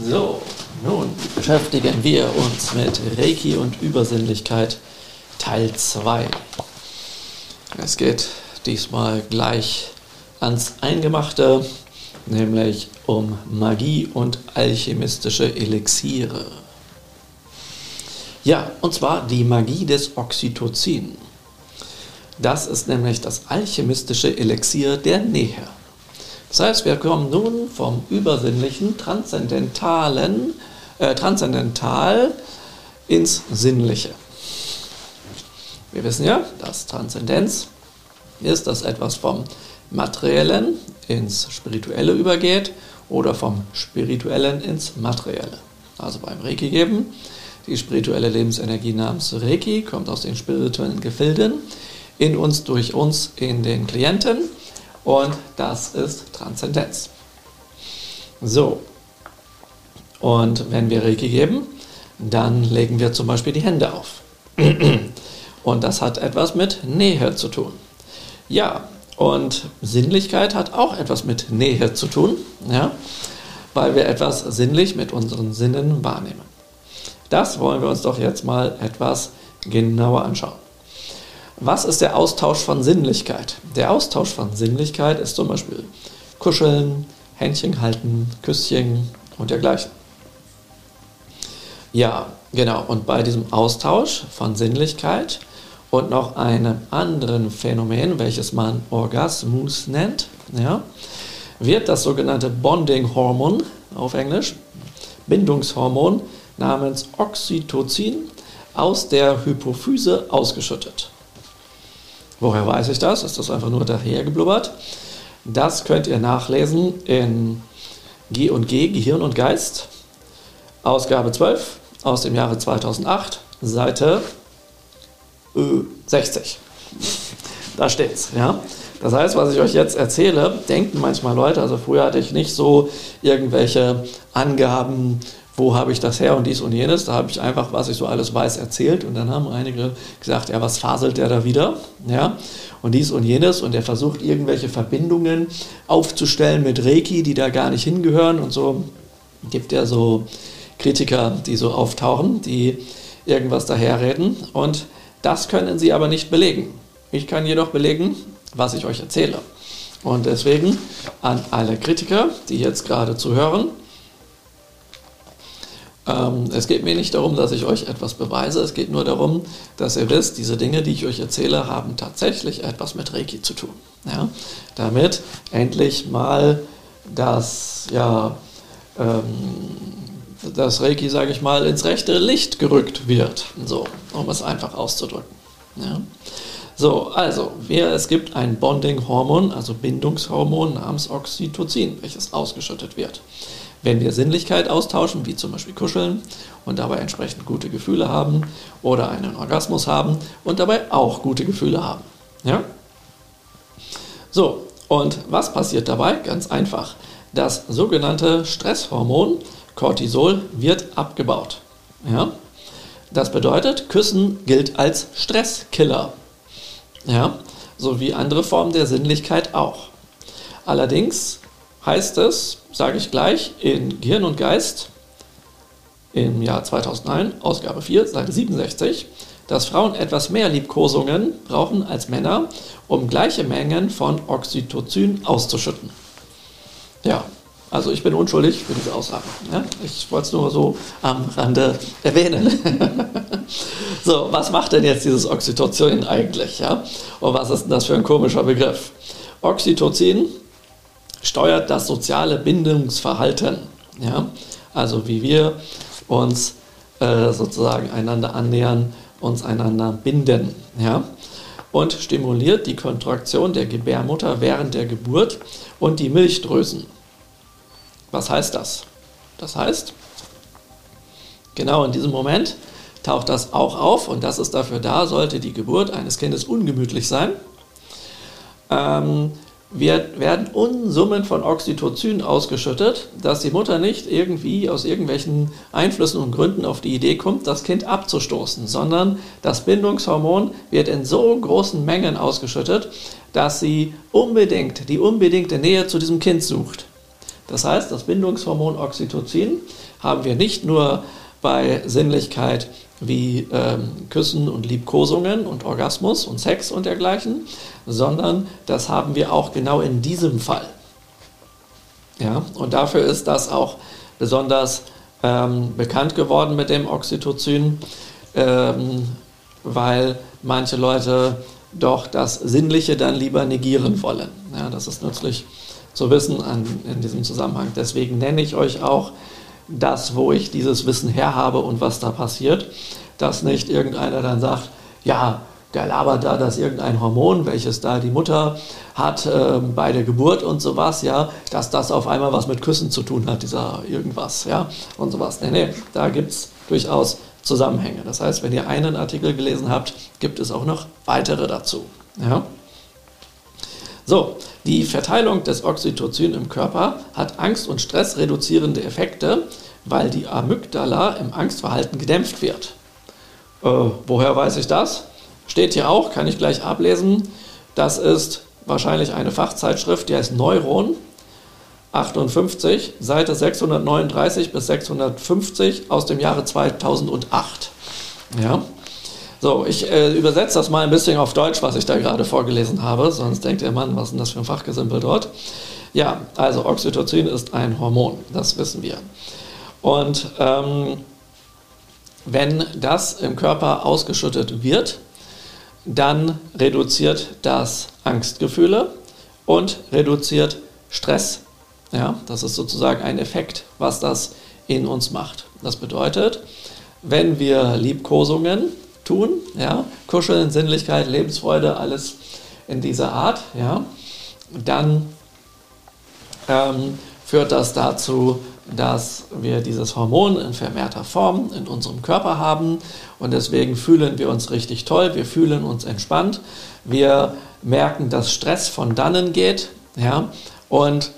So, nun beschäftigen wir uns mit Reiki und Übersinnlichkeit Teil 2. Es geht diesmal gleich ans Eingemachte, nämlich um Magie und alchemistische Elixiere. Ja, und zwar die Magie des Oxytocin. Das ist nämlich das alchemistische Elixier der Nähe. Das heißt, wir kommen nun vom übersinnlichen, transzendentalen, äh, transzendental ins Sinnliche. Wir wissen ja, dass Transzendenz ist, dass etwas vom Materiellen ins Spirituelle übergeht oder vom Spirituellen ins Materielle. Also beim Reiki geben, die spirituelle Lebensenergie namens Reiki kommt aus den spirituellen Gefilden in uns, durch uns, in den Klienten und das ist Transzendenz. So, und wenn wir Reiki geben, dann legen wir zum Beispiel die Hände auf. Und das hat etwas mit Nähe zu tun. Ja, und Sinnlichkeit hat auch etwas mit Nähe zu tun, ja, weil wir etwas sinnlich mit unseren Sinnen wahrnehmen. Das wollen wir uns doch jetzt mal etwas genauer anschauen. Was ist der Austausch von Sinnlichkeit? Der Austausch von Sinnlichkeit ist zum Beispiel Kuscheln, Händchen halten, Küsschen und dergleichen. Ja, genau. Und bei diesem Austausch von Sinnlichkeit und noch einem anderen Phänomen, welches man Orgasmus nennt, ja, wird das sogenannte Bonding-Hormon auf Englisch, Bindungshormon namens Oxytocin, aus der Hypophyse ausgeschüttet. Woher weiß ich das? Ist das einfach nur dahergeblubbert? Das könnt ihr nachlesen in G und G, Gehirn und Geist, Ausgabe 12 aus dem Jahre 2008, Seite 60. Da steht's, ja. Das heißt, was ich euch jetzt erzähle, denken manchmal Leute, also früher hatte ich nicht so irgendwelche Angaben wo habe ich das her und dies und jenes. Da habe ich einfach, was ich so alles weiß, erzählt und dann haben einige gesagt, ja, was faselt der da wieder? Ja, und dies und jenes und er versucht irgendwelche Verbindungen aufzustellen mit Reiki, die da gar nicht hingehören und so gibt er so Kritiker, die so auftauchen, die irgendwas daherreden und das können sie aber nicht belegen. Ich kann jedoch belegen, was ich euch erzähle. Und deswegen an alle Kritiker, die jetzt gerade zuhören, ähm, es geht mir nicht darum, dass ich euch etwas beweise, es geht nur darum, dass ihr wisst, diese Dinge, die ich euch erzähle, haben tatsächlich etwas mit Reiki zu tun. Ja? Damit endlich mal das, ja, ähm, das Reiki, sage ich mal, ins rechte Licht gerückt wird, so, um es einfach auszudrücken. Ja? So, also, wir, es gibt ein Bonding-Hormon, also Bindungshormon namens Oxytocin, welches ausgeschüttet wird wenn wir Sinnlichkeit austauschen, wie zum Beispiel kuscheln und dabei entsprechend gute Gefühle haben oder einen Orgasmus haben und dabei auch gute Gefühle haben. Ja? So, und was passiert dabei? Ganz einfach. Das sogenannte Stresshormon Cortisol wird abgebaut. Ja? Das bedeutet, Küssen gilt als Stresskiller. Ja? So wie andere Formen der Sinnlichkeit auch. Allerdings heißt es, sage ich gleich, in Gehirn und Geist im Jahr 2009, Ausgabe 4, Seite 67, dass Frauen etwas mehr Liebkosungen brauchen als Männer, um gleiche Mengen von Oxytocin auszuschütten. Ja, also ich bin unschuldig für diese Aussage. Ja? Ich wollte es nur so am Rande erwähnen. so, was macht denn jetzt dieses Oxytocin eigentlich? Ja? Und was ist denn das für ein komischer Begriff? Oxytocin steuert das soziale Bindungsverhalten. Ja? Also wie wir uns äh, sozusagen einander annähern, uns einander binden. Ja? Und stimuliert die Kontraktion der Gebärmutter während der Geburt und die Milchdrüsen. Was heißt das? Das heißt, genau in diesem Moment taucht das auch auf und das ist dafür da, sollte die Geburt eines Kindes ungemütlich sein. Ähm, wird, werden Unsummen von Oxytocin ausgeschüttet, dass die Mutter nicht irgendwie aus irgendwelchen Einflüssen und Gründen auf die Idee kommt, das Kind abzustoßen, sondern das Bindungshormon wird in so großen Mengen ausgeschüttet, dass sie unbedingt die unbedingte Nähe zu diesem Kind sucht. Das heißt, das Bindungshormon Oxytocin haben wir nicht nur bei Sinnlichkeit wie ähm, Küssen und Liebkosungen und Orgasmus und Sex und dergleichen, sondern das haben wir auch genau in diesem Fall. Ja, und dafür ist das auch besonders ähm, bekannt geworden mit dem Oxytocin, ähm, weil manche Leute doch das Sinnliche dann lieber negieren wollen. Ja, das ist nützlich zu wissen an, in diesem Zusammenhang. Deswegen nenne ich euch auch das, wo ich dieses Wissen herhabe und was da passiert, dass nicht irgendeiner dann sagt, ja, der labert da, dass irgendein Hormon, welches da die Mutter hat äh, bei der Geburt und sowas, ja, dass das auf einmal was mit Küssen zu tun hat, dieser irgendwas, ja, und sowas. Nee, nee, da gibt es durchaus Zusammenhänge. Das heißt, wenn ihr einen Artikel gelesen habt, gibt es auch noch weitere dazu. Ja. So, die Verteilung des Oxytocin im Körper hat Angst- und Stress reduzierende Effekte, weil die Amygdala im Angstverhalten gedämpft wird. Äh, woher weiß ich das? Steht hier auch, kann ich gleich ablesen. Das ist wahrscheinlich eine Fachzeitschrift, die heißt Neuron 58, Seite 639 bis 650 aus dem Jahre 2008. Ja. So, ich äh, übersetze das mal ein bisschen auf Deutsch, was ich da gerade vorgelesen habe, sonst denkt der Mann, was ist denn das für ein Fachgesimpel dort? Ja, also Oxytocin ist ein Hormon, das wissen wir. Und ähm, wenn das im Körper ausgeschüttet wird, dann reduziert das Angstgefühle und reduziert Stress. Ja, das ist sozusagen ein Effekt, was das in uns macht. Das bedeutet, wenn wir Liebkosungen tun, ja, Kuscheln, Sinnlichkeit, Lebensfreude, alles in dieser Art, ja, dann ähm, führt das dazu, dass wir dieses Hormon in vermehrter Form in unserem Körper haben. Und deswegen fühlen wir uns richtig toll, wir fühlen uns entspannt, wir merken, dass Stress von dannen geht ja, und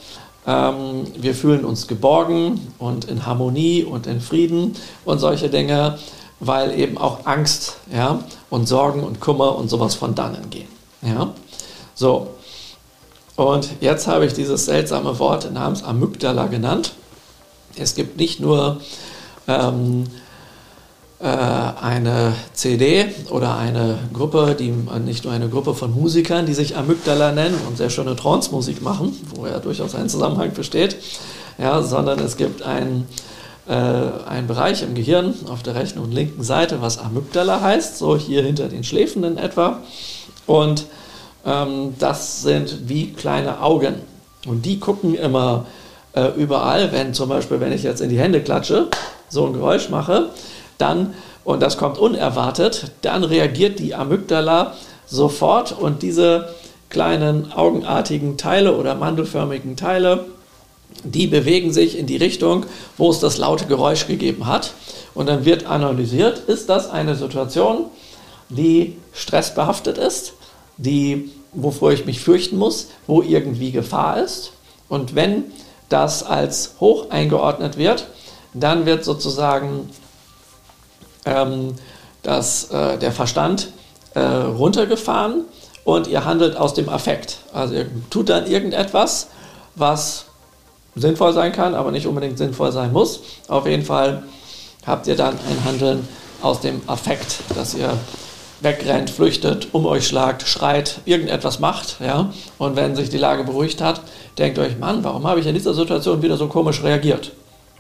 ähm, wir fühlen uns geborgen und in Harmonie und in Frieden und solche Dinge, weil eben auch Angst ja, und Sorgen und Kummer und sowas von dannen gehen. Ja. So, und jetzt habe ich dieses seltsame Wort namens Amygdala genannt. Es gibt nicht nur ähm, äh, eine CD oder eine Gruppe, die nicht nur eine Gruppe von Musikern, die sich Amygdala nennen und sehr schöne Trance-Musik machen, wo ja durchaus ein Zusammenhang besteht, ja, sondern es gibt einen äh, ein Bereich im Gehirn auf der rechten und linken Seite, was Amygdala heißt, so hier hinter den Schläfen in etwa. Und ähm, das sind wie kleine Augen. Und die gucken immer äh, überall, wenn zum Beispiel, wenn ich jetzt in die Hände klatsche, so ein Geräusch mache, dann, und das kommt unerwartet, dann reagiert die Amygdala sofort und diese kleinen augenartigen Teile oder mandelförmigen Teile, die bewegen sich in die Richtung, wo es das laute Geräusch gegeben hat. Und dann wird analysiert, ist das eine Situation, die stressbehaftet ist, die, wovor ich mich fürchten muss, wo irgendwie Gefahr ist. Und wenn das als hoch eingeordnet wird, dann wird sozusagen ähm, das, äh, der Verstand äh, runtergefahren und ihr handelt aus dem Affekt. Also ihr tut dann irgendetwas, was sinnvoll sein kann, aber nicht unbedingt sinnvoll sein muss. Auf jeden Fall habt ihr dann ein Handeln aus dem Affekt, dass ihr wegrennt, flüchtet, um euch schlagt, schreit, irgendetwas macht. Ja? Und wenn sich die Lage beruhigt hat, denkt euch, Mann, warum habe ich in dieser Situation wieder so komisch reagiert?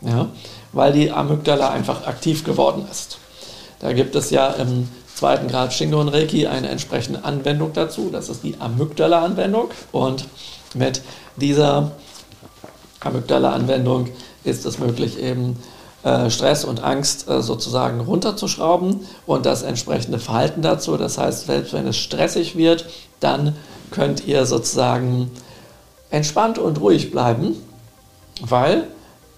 Ja? Weil die Amygdala einfach aktiv geworden ist. Da gibt es ja im zweiten Grad Shingo und Reiki eine entsprechende Anwendung dazu. Das ist die Amygdala-Anwendung. Und mit dieser Amygdala-Anwendung ist es möglich, eben äh, Stress und Angst äh, sozusagen runterzuschrauben und das entsprechende Verhalten dazu. Das heißt, selbst wenn es stressig wird, dann könnt ihr sozusagen entspannt und ruhig bleiben, weil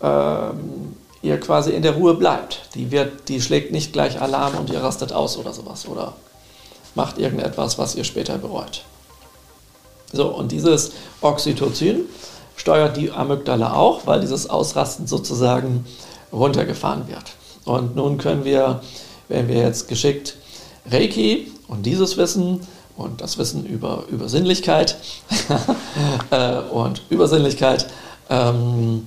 ähm, ihr quasi in der Ruhe bleibt. Die, wird, die schlägt nicht gleich Alarm und ihr rastet aus oder sowas oder macht irgendetwas, was ihr später bereut. So, und dieses Oxytocin steuert die Amygdala auch, weil dieses Ausrasten sozusagen runtergefahren wird. Und nun können wir, wenn wir jetzt geschickt Reiki und dieses Wissen und das Wissen über Übersinnlichkeit äh, und Übersinnlichkeit ähm,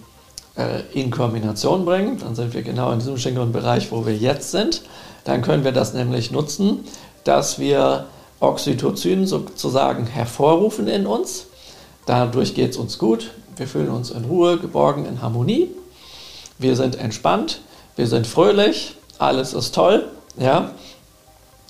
äh, in Kombination bringen, dann sind wir genau in diesem Shingon-Bereich, wo wir jetzt sind. Dann können wir das nämlich nutzen, dass wir Oxytocin sozusagen hervorrufen in uns. Dadurch geht es uns gut. Wir fühlen uns in Ruhe, geborgen, in Harmonie. Wir sind entspannt, wir sind fröhlich, alles ist toll. Ja?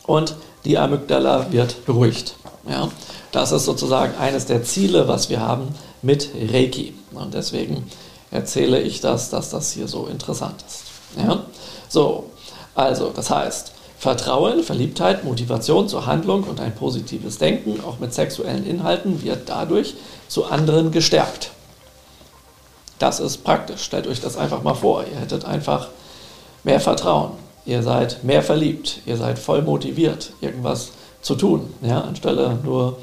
Und die Amygdala wird beruhigt. Ja? Das ist sozusagen eines der Ziele, was wir haben mit Reiki. Und deswegen erzähle ich das, dass das hier so interessant ist. Ja? So, also, das heißt, Vertrauen, Verliebtheit, Motivation zur Handlung und ein positives Denken, auch mit sexuellen Inhalten, wird dadurch zu anderen gestärkt. Das ist praktisch. Stellt euch das einfach mal vor. Ihr hättet einfach mehr Vertrauen. Ihr seid mehr verliebt. Ihr seid voll motiviert, irgendwas zu tun, ja, anstelle nur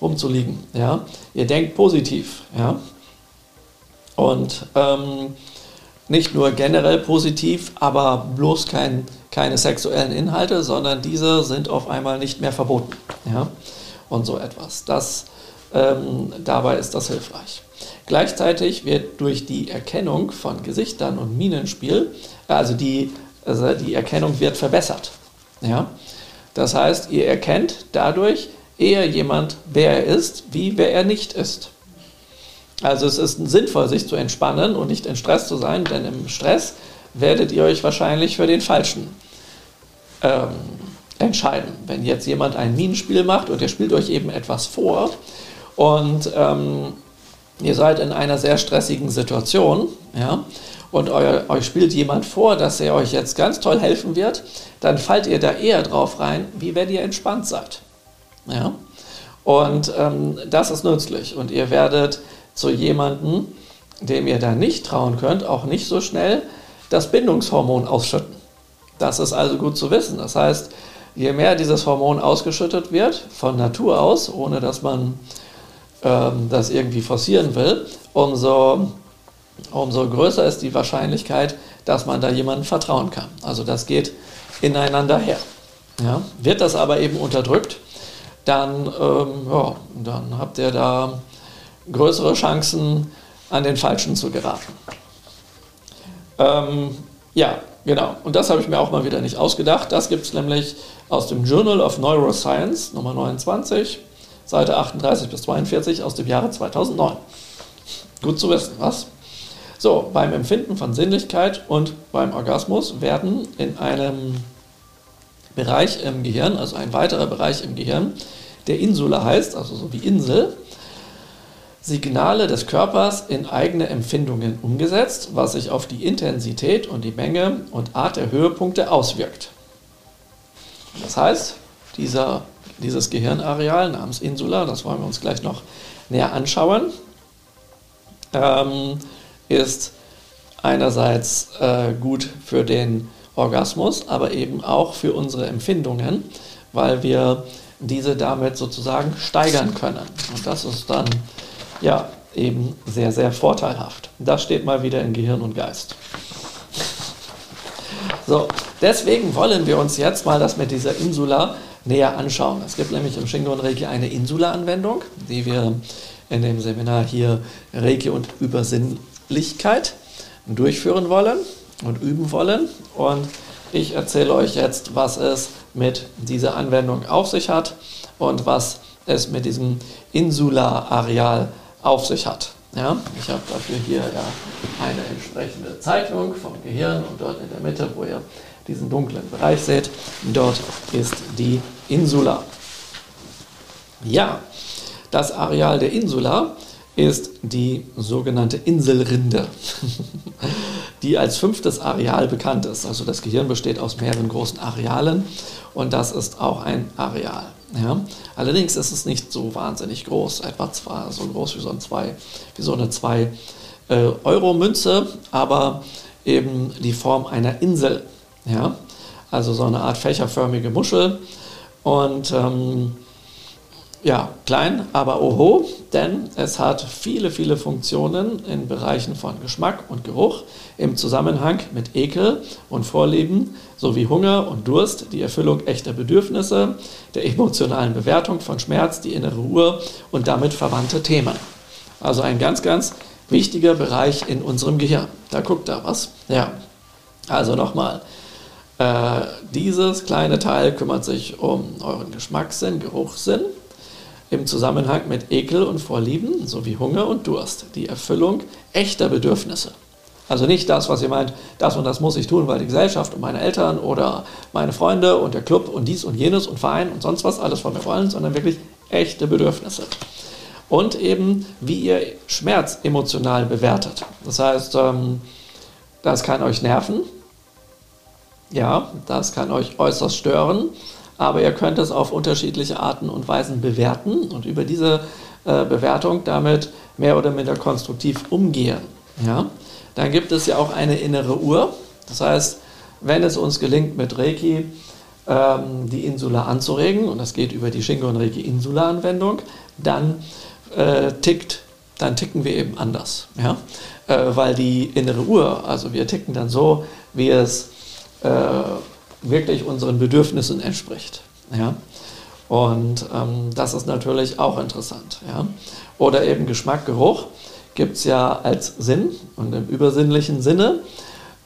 rumzuliegen. Ja. Ihr denkt positiv. Ja. Und ähm, nicht nur generell positiv, aber bloß kein, keine sexuellen Inhalte, sondern diese sind auf einmal nicht mehr verboten. Ja? Und so etwas. Das, ähm, dabei ist das hilfreich. Gleichzeitig wird durch die Erkennung von Gesichtern und Minenspiel, also die, also die Erkennung wird verbessert. Ja? Das heißt, ihr erkennt dadurch eher jemand, wer er ist, wie wer er nicht ist. Also es ist sinnvoll, sich zu entspannen und nicht in Stress zu sein, denn im Stress werdet ihr euch wahrscheinlich für den Falschen ähm, entscheiden. Wenn jetzt jemand ein Minenspiel macht und er spielt euch eben etwas vor und ähm, ihr seid in einer sehr stressigen Situation, ja, und euer, euch spielt jemand vor, dass er euch jetzt ganz toll helfen wird, dann fallt ihr da eher drauf rein, wie wenn ihr entspannt seid. Ja? Und ähm, das ist nützlich und ihr werdet zu jemandem, dem ihr da nicht trauen könnt, auch nicht so schnell das Bindungshormon ausschütten. Das ist also gut zu wissen. Das heißt, je mehr dieses Hormon ausgeschüttet wird, von Natur aus, ohne dass man ähm, das irgendwie forcieren will, umso, umso größer ist die Wahrscheinlichkeit, dass man da jemandem vertrauen kann. Also das geht ineinander her. Ja? Wird das aber eben unterdrückt, dann, ähm, ja, dann habt ihr da größere Chancen, an den Falschen zu geraten. Ähm, ja, genau. Und das habe ich mir auch mal wieder nicht ausgedacht. Das gibt es nämlich aus dem Journal of Neuroscience, Nummer 29, Seite 38 bis 42 aus dem Jahre 2009. Gut zu wissen, was? So, beim Empfinden von Sinnlichkeit und beim Orgasmus werden in einem Bereich im Gehirn, also ein weiterer Bereich im Gehirn, der Insula heißt, also so wie Insel, Signale des Körpers in eigene Empfindungen umgesetzt, was sich auf die Intensität und die Menge und Art der Höhepunkte auswirkt. Das heißt, dieser, dieses Gehirnareal namens Insula, das wollen wir uns gleich noch näher anschauen, ähm, ist einerseits äh, gut für den Orgasmus, aber eben auch für unsere Empfindungen, weil wir diese damit sozusagen steigern können. Und das ist dann ja, eben sehr, sehr vorteilhaft. Das steht mal wieder in Gehirn und Geist. So, deswegen wollen wir uns jetzt mal das mit dieser Insula näher anschauen. Es gibt nämlich im Shingon Reiki eine Insula-Anwendung, die wir in dem Seminar hier Reiki und Übersinnlichkeit durchführen wollen und üben wollen. Und ich erzähle euch jetzt, was es mit dieser Anwendung auf sich hat und was es mit diesem Insula-Areal auf sich hat. Ja, ich habe dafür hier ja eine entsprechende Zeichnung vom Gehirn und dort in der Mitte, wo ihr diesen dunklen Bereich seht, dort ist die Insula. Ja, das Areal der Insula ist die sogenannte Inselrinde, die als fünftes Areal bekannt ist. Also das Gehirn besteht aus mehreren großen Arealen und das ist auch ein Areal. Ja? Allerdings ist es nicht so wahnsinnig groß, etwa zwar so groß wie so, ein zwei, wie so eine 2-Euro-Münze, äh, aber eben die Form einer Insel. Ja? Also so eine Art fächerförmige Muschel. Und ähm, ja, klein, aber oho, denn es hat viele, viele Funktionen in Bereichen von Geschmack und Geruch im Zusammenhang mit Ekel und Vorlieben sowie Hunger und Durst, die Erfüllung echter Bedürfnisse, der emotionalen Bewertung von Schmerz, die innere Ruhe und damit verwandte Themen. Also ein ganz, ganz wichtiger Bereich in unserem Gehirn. Da guckt da was. Ja, also nochmal. Äh, dieses kleine Teil kümmert sich um euren Geschmackssinn, Geruchssinn im Zusammenhang mit Ekel und Vorlieben sowie Hunger und Durst, die Erfüllung echter Bedürfnisse. Also nicht das, was ihr meint, das und das muss ich tun, weil die Gesellschaft und meine Eltern oder meine Freunde und der Club und dies und jenes und Verein und sonst was alles von mir wollen, sondern wirklich echte Bedürfnisse. Und eben, wie ihr Schmerz emotional bewertet. Das heißt, ähm, das kann euch nerven, ja, das kann euch äußerst stören, aber ihr könnt es auf unterschiedliche Arten und Weisen bewerten und über diese äh, Bewertung damit mehr oder minder konstruktiv umgehen. Ja? Dann gibt es ja auch eine innere Uhr. Das heißt, wenn es uns gelingt, mit Reiki ähm, die Insula anzuregen, und das geht über die Shingon Reiki Insula Anwendung, dann äh, tickt, dann ticken wir eben anders. Ja? Äh, weil die innere Uhr, also wir ticken dann so, wie es äh, wirklich unseren Bedürfnissen entspricht. Ja? Und ähm, das ist natürlich auch interessant. Ja? Oder eben Geschmack, Geruch gibt es ja als Sinn und im übersinnlichen Sinne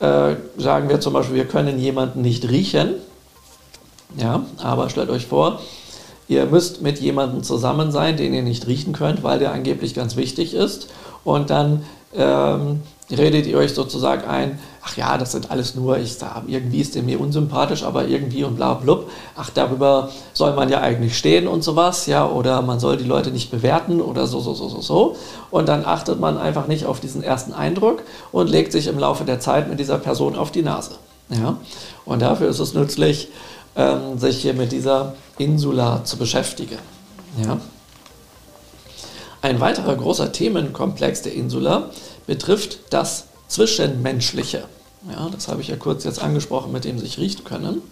äh, sagen wir zum Beispiel, wir können jemanden nicht riechen. Ja, aber stellt euch vor, ihr müsst mit jemandem zusammen sein, den ihr nicht riechen könnt, weil der angeblich ganz wichtig ist. Und dann ähm, redet ihr euch sozusagen ein, ach ja, das sind alles nur, ich sage, irgendwie ist der mir unsympathisch, aber irgendwie und bla blub, ach, darüber soll man ja eigentlich stehen und sowas, ja, oder man soll die Leute nicht bewerten oder so, so, so, so, so. Und dann achtet man einfach nicht auf diesen ersten Eindruck und legt sich im Laufe der Zeit mit dieser Person auf die Nase. Ja? Und dafür ist es nützlich, ähm, sich hier mit dieser Insula zu beschäftigen. Ja? Ein weiterer großer Themenkomplex der Insula betrifft das Zwischenmenschliche. Ja, das habe ich ja kurz jetzt angesprochen, mit dem sich riechen können.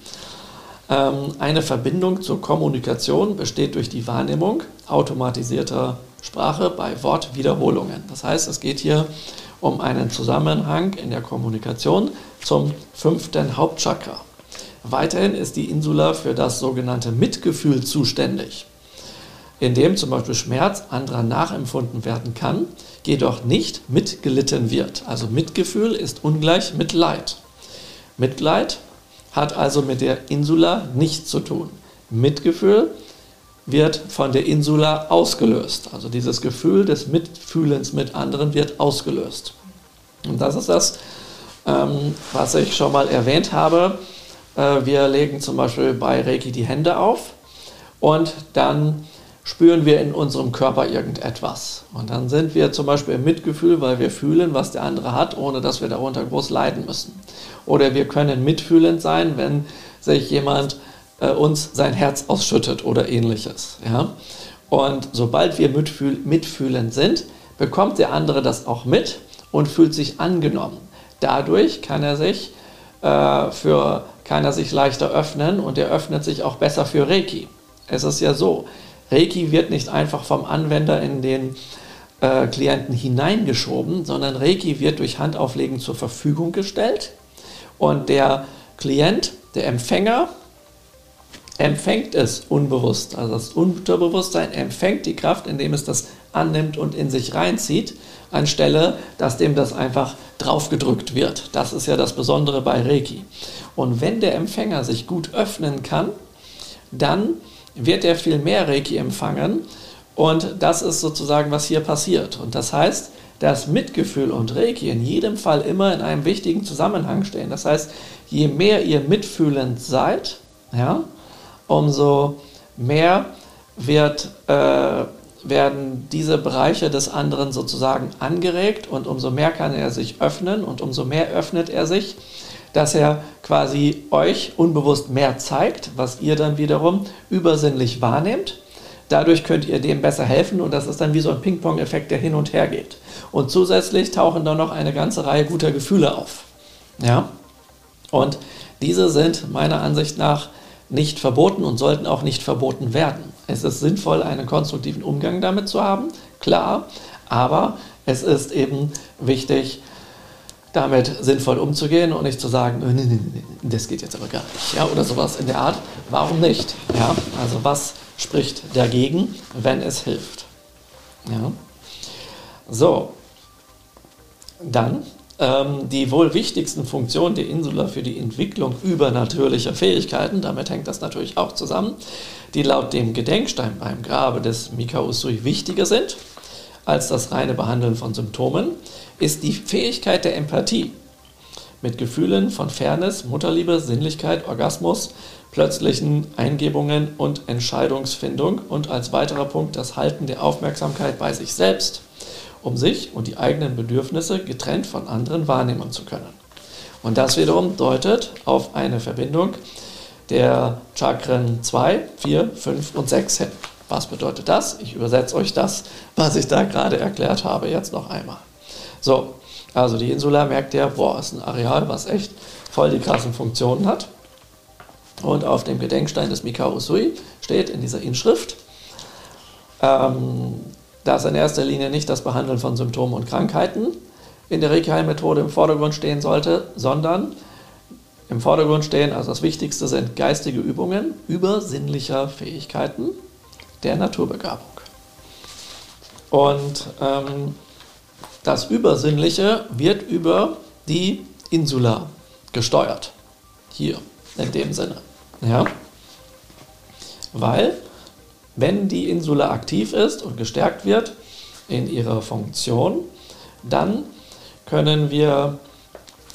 Ähm, eine Verbindung zur Kommunikation besteht durch die Wahrnehmung automatisierter Sprache bei Wortwiederholungen. Das heißt, es geht hier um einen Zusammenhang in der Kommunikation zum fünften Hauptchakra. Weiterhin ist die Insula für das sogenannte Mitgefühl zuständig, in dem zum Beispiel Schmerz anderer nachempfunden werden kann, jedoch nicht mitgelitten wird. Also Mitgefühl ist ungleich Mitleid. Mitleid hat also mit der Insula nichts zu tun. Mitgefühl wird von der Insula ausgelöst. Also dieses Gefühl des Mitfühlens mit anderen wird ausgelöst. Und das ist das, ähm, was ich schon mal erwähnt habe. Äh, wir legen zum Beispiel bei Reiki die Hände auf und dann spüren wir in unserem Körper irgendetwas. Und dann sind wir zum Beispiel im Mitgefühl, weil wir fühlen, was der andere hat, ohne dass wir darunter groß leiden müssen. Oder wir können mitfühlend sein, wenn sich jemand äh, uns sein Herz ausschüttet oder ähnliches. Ja? Und sobald wir mitfühl mitfühlend sind, bekommt der andere das auch mit und fühlt sich angenommen. Dadurch kann er sich äh, für kann er sich leichter öffnen und er öffnet sich auch besser für Reiki. Es ist ja so, Reiki wird nicht einfach vom Anwender in den äh, Klienten hineingeschoben, sondern Reiki wird durch Handauflegen zur Verfügung gestellt und der Klient, der Empfänger, empfängt es unbewusst. Also das Unterbewusstsein empfängt die Kraft, indem es das annimmt und in sich reinzieht, anstelle, dass dem das einfach draufgedrückt wird. Das ist ja das Besondere bei Reiki. Und wenn der Empfänger sich gut öffnen kann, dann wird er viel mehr Reiki empfangen. Und das ist sozusagen, was hier passiert. Und das heißt, dass Mitgefühl und Reiki in jedem Fall immer in einem wichtigen Zusammenhang stehen. Das heißt, je mehr ihr mitfühlend seid, ja, umso mehr wird, äh, werden diese Bereiche des anderen sozusagen angeregt und umso mehr kann er sich öffnen und umso mehr öffnet er sich dass er quasi euch unbewusst mehr zeigt, was ihr dann wiederum übersinnlich wahrnehmt. Dadurch könnt ihr dem besser helfen und das ist dann wie so ein Ping-Pong-Effekt, der hin und her geht. Und zusätzlich tauchen dann noch eine ganze Reihe guter Gefühle auf. Ja? Und diese sind meiner Ansicht nach nicht verboten und sollten auch nicht verboten werden. Es ist sinnvoll, einen konstruktiven Umgang damit zu haben, klar, aber es ist eben wichtig, damit sinnvoll umzugehen und nicht zu sagen, nee, nee, nee, das geht jetzt aber gar nicht, ja, oder sowas in der Art. Warum nicht? Ja, also was spricht dagegen, wenn es hilft? Ja. So, Dann ähm, die wohl wichtigsten Funktionen der Insula für die Entwicklung übernatürlicher Fähigkeiten, damit hängt das natürlich auch zusammen, die laut dem Gedenkstein beim Grabe des Mika Usui wichtiger sind als das reine Behandeln von Symptomen, ist die Fähigkeit der Empathie mit Gefühlen von Fairness, Mutterliebe, Sinnlichkeit, Orgasmus, plötzlichen Eingebungen und Entscheidungsfindung und als weiterer Punkt das Halten der Aufmerksamkeit bei sich selbst um sich und die eigenen Bedürfnisse getrennt von anderen wahrnehmen zu können. Und das wiederum deutet auf eine Verbindung der Chakren 2, 4, 5 und 6 hin. Was bedeutet das? Ich übersetze euch das, was ich da gerade erklärt habe, jetzt noch einmal. So, also die Insula merkt ja, boah, ist ein Areal, was echt voll die krassen Funktionen hat. Und auf dem Gedenkstein des Mikao Usui steht in dieser Inschrift, ähm, dass in erster Linie nicht das Behandeln von Symptomen und Krankheiten in der Reiki-Methode im Vordergrund stehen sollte, sondern im Vordergrund stehen, also das Wichtigste sind geistige Übungen übersinnlicher Fähigkeiten der Naturbegabung. Und ähm, das Übersinnliche wird über die Insula gesteuert. Hier, in dem Sinne. Ja? Weil wenn die Insula aktiv ist und gestärkt wird in ihrer Funktion, dann können wir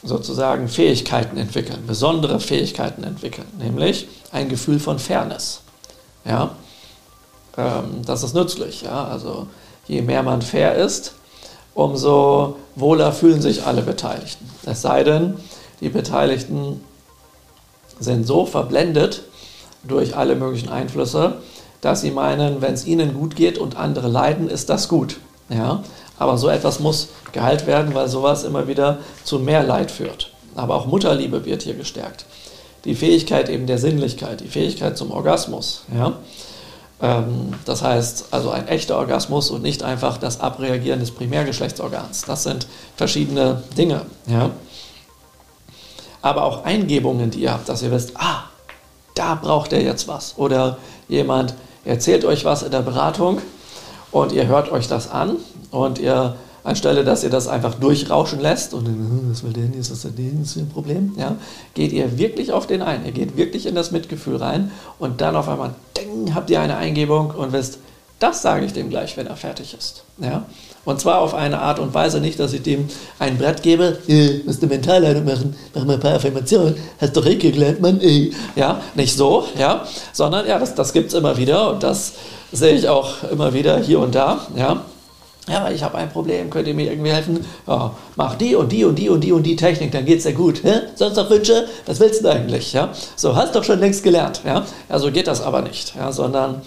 sozusagen Fähigkeiten entwickeln, besondere Fähigkeiten entwickeln, nämlich ein Gefühl von Fairness. Ja, ähm, das ist nützlich. Ja? Also je mehr man fair ist, umso wohler fühlen sich alle Beteiligten. Es sei denn, die Beteiligten sind so verblendet durch alle möglichen Einflüsse, dass sie meinen, wenn es ihnen gut geht und andere leiden, ist das gut. Ja? Aber so etwas muss geheilt werden, weil sowas immer wieder zu mehr Leid führt. Aber auch Mutterliebe wird hier gestärkt. Die Fähigkeit eben der Sinnlichkeit, die Fähigkeit zum Orgasmus. Ja? Ähm, das heißt also ein echter Orgasmus und nicht einfach das Abreagieren des Primärgeschlechtsorgans. Das sind verschiedene Dinge. Ja? Aber auch Eingebungen, die ihr habt, dass ihr wisst, ah, da braucht er jetzt was. Oder jemand erzählt euch was in der Beratung und ihr hört euch das an und ihr anstelle, dass ihr das einfach durchrauschen lässt und hm, was will denn, ist das denn ist ein Problem, ja, geht ihr wirklich auf den ein, ihr geht wirklich in das Mitgefühl rein und dann auf einmal ding, habt ihr eine Eingebung und wisst, das sage ich dem gleich, wenn er fertig ist. Ja? Und zwar auf eine Art und Weise nicht, dass ich dem ein Brett gebe, äh, musst du Mentalleitung machen, mach mal ein paar Affirmationen, hast doch Reiki gelernt, Mann, ey. Ja, nicht so, ja, sondern ja, das, das gibt es immer wieder und das sehe ich auch immer wieder hier und da, ja. Ja, ich habe ein Problem, könnt ihr mir irgendwie helfen? Ja, mach die und die und die und die und die Technik, dann geht's dir gut. Hä? Sonst noch Wünsche? Was willst du eigentlich? Ja? So, hast doch schon längst gelernt. Ja? ja, so geht das aber nicht, ja, sondern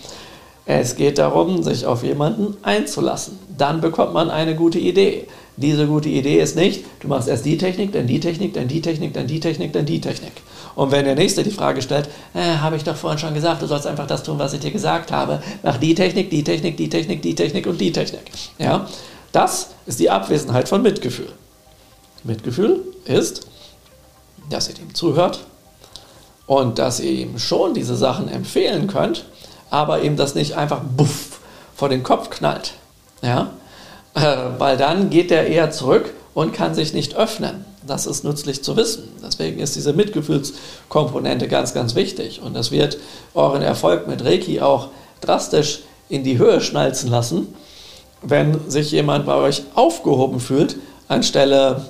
es geht darum, sich auf jemanden einzulassen. Dann bekommt man eine gute Idee. Diese gute Idee ist nicht, du machst erst die Technik, dann die Technik, dann die Technik, dann die Technik, dann die Technik. Und wenn der Nächste die Frage stellt, äh, habe ich doch vorhin schon gesagt, du sollst einfach das tun, was ich dir gesagt habe. Mach die Technik, die Technik, die Technik, die Technik und die Technik. Ja? Das ist die Abwesenheit von Mitgefühl. Mitgefühl ist, dass ihr dem zuhört und dass ihr ihm schon diese Sachen empfehlen könnt, aber ihm das nicht einfach buff vor den Kopf knallt. Ja? Äh, weil dann geht er eher zurück und kann sich nicht öffnen. Das ist nützlich zu wissen. Deswegen ist diese Mitgefühlskomponente ganz, ganz wichtig. Und das wird euren Erfolg mit Reiki auch drastisch in die Höhe schnalzen lassen, wenn sich jemand bei euch aufgehoben fühlt, anstelle,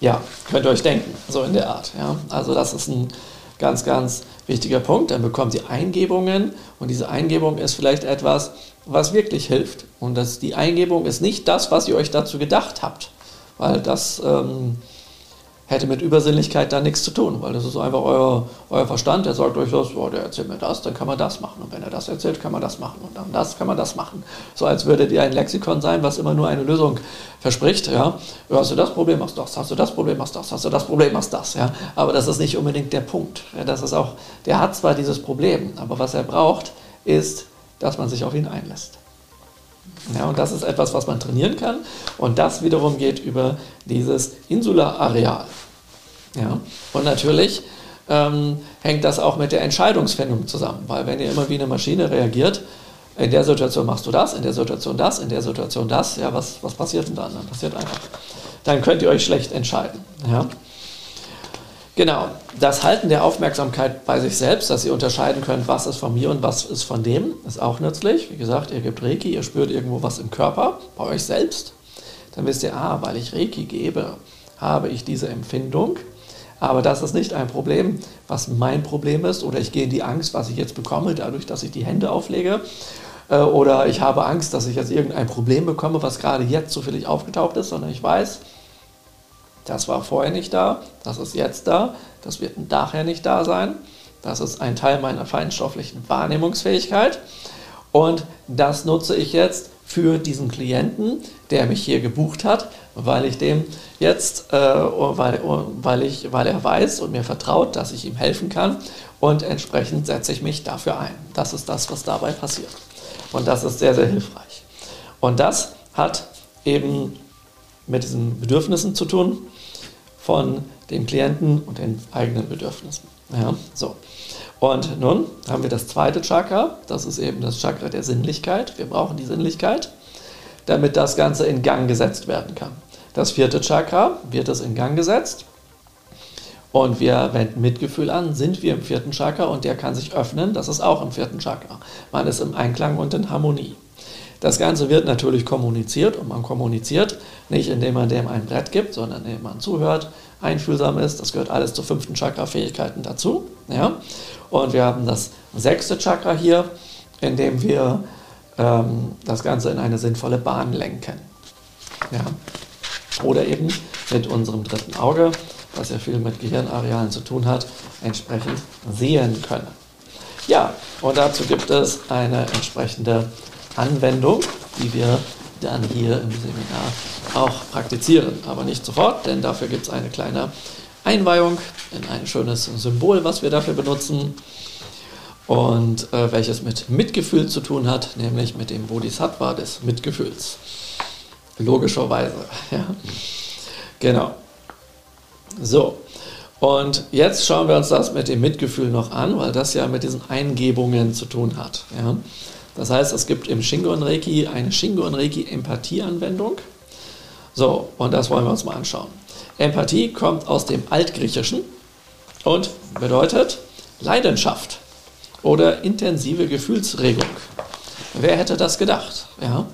ja, könnt ihr euch denken, so in der Art. Ja? Also das ist ein ganz, ganz wichtiger Punkt. Dann bekommt ihr Eingebungen und diese Eingebung ist vielleicht etwas, was wirklich hilft. Und das, die Eingebung ist nicht das, was ihr euch dazu gedacht habt, weil das ähm, hätte mit Übersinnlichkeit da nichts zu tun, weil das ist einfach euer, euer Verstand, der sagt euch was, oh, der erzählt mir das, dann kann man das machen. Und wenn er das erzählt, kann man das machen. Und dann das kann man das machen. So als würdet ihr ein Lexikon sein, was immer nur eine Lösung verspricht. Ja? Hast du das Problem, machst das. Hast du das Problem, machst das. Hast du das Problem, machst das. Ja? Aber das ist nicht unbedingt der Punkt. Ja, das ist auch, der hat zwar dieses Problem, aber was er braucht, ist, dass man sich auf ihn einlässt. Ja, und das ist etwas, was man trainieren kann. Und das wiederum geht über dieses Insula-Areal. Ja, und natürlich ähm, hängt das auch mit der Entscheidungsfindung zusammen, weil wenn ihr immer wie eine Maschine reagiert, in der Situation machst du das, in der Situation das, in der Situation das, ja, was, was passiert denn dann? Dann passiert einfach dann könnt ihr euch schlecht entscheiden. Ja? Genau, das Halten der Aufmerksamkeit bei sich selbst, dass ihr unterscheiden könnt, was ist von mir und was ist von dem, ist auch nützlich. Wie gesagt, ihr gebt Reiki, ihr spürt irgendwo was im Körper, bei euch selbst. Dann wisst ihr, ah, weil ich Reiki gebe, habe ich diese Empfindung. Aber das ist nicht ein Problem, was mein Problem ist, oder ich gehe in die Angst, was ich jetzt bekomme, dadurch, dass ich die Hände auflege. Äh, oder ich habe Angst, dass ich jetzt irgendein Problem bekomme, was gerade jetzt zufällig aufgetaucht ist, sondern ich weiß, das war vorher nicht da, das ist jetzt da, das wird nachher nicht da sein. Das ist ein Teil meiner feinstofflichen Wahrnehmungsfähigkeit. Und das nutze ich jetzt für diesen Klienten, der mich hier gebucht hat, weil ich dem jetzt, äh, weil, weil, ich, weil er weiß und mir vertraut, dass ich ihm helfen kann. Und entsprechend setze ich mich dafür ein. Das ist das, was dabei passiert. Und das ist sehr, sehr hilfreich. Und das hat eben mit diesen Bedürfnissen zu tun von dem Klienten und den eigenen Bedürfnissen. Ja, so. Und nun haben wir das zweite Chakra, das ist eben das Chakra der Sinnlichkeit. Wir brauchen die Sinnlichkeit, damit das Ganze in Gang gesetzt werden kann. Das vierte Chakra wird es in Gang gesetzt und wir wenden Mitgefühl an, sind wir im vierten Chakra und der kann sich öffnen, das ist auch im vierten Chakra. Man ist im Einklang und in Harmonie. Das Ganze wird natürlich kommuniziert und man kommuniziert nicht, indem man dem ein Brett gibt, sondern indem man zuhört, einfühlsam ist. Das gehört alles zu fünften Chakra-Fähigkeiten dazu. Ja? Und wir haben das sechste Chakra hier, in dem wir ähm, das Ganze in eine sinnvolle Bahn lenken. Ja? Oder eben mit unserem dritten Auge, was ja viel mit Gehirnarealen zu tun hat, entsprechend sehen können. Ja, und dazu gibt es eine entsprechende Anwendung, die wir dann hier im Seminar auch praktizieren. Aber nicht sofort, denn dafür gibt es eine kleine Einweihung in ein schönes Symbol, was wir dafür benutzen und äh, welches mit Mitgefühl zu tun hat, nämlich mit dem Bodhisattva des Mitgefühls. Logischerweise. Ja. Genau. So, und jetzt schauen wir uns das mit dem Mitgefühl noch an, weil das ja mit diesen Eingebungen zu tun hat. Ja. Das heißt, es gibt im Shingon Reiki eine Shingon Reiki Empathieanwendung. So, und das wollen wir uns mal anschauen. Empathie kommt aus dem Altgriechischen und bedeutet Leidenschaft oder intensive Gefühlsregung. Wer hätte das gedacht? Ja?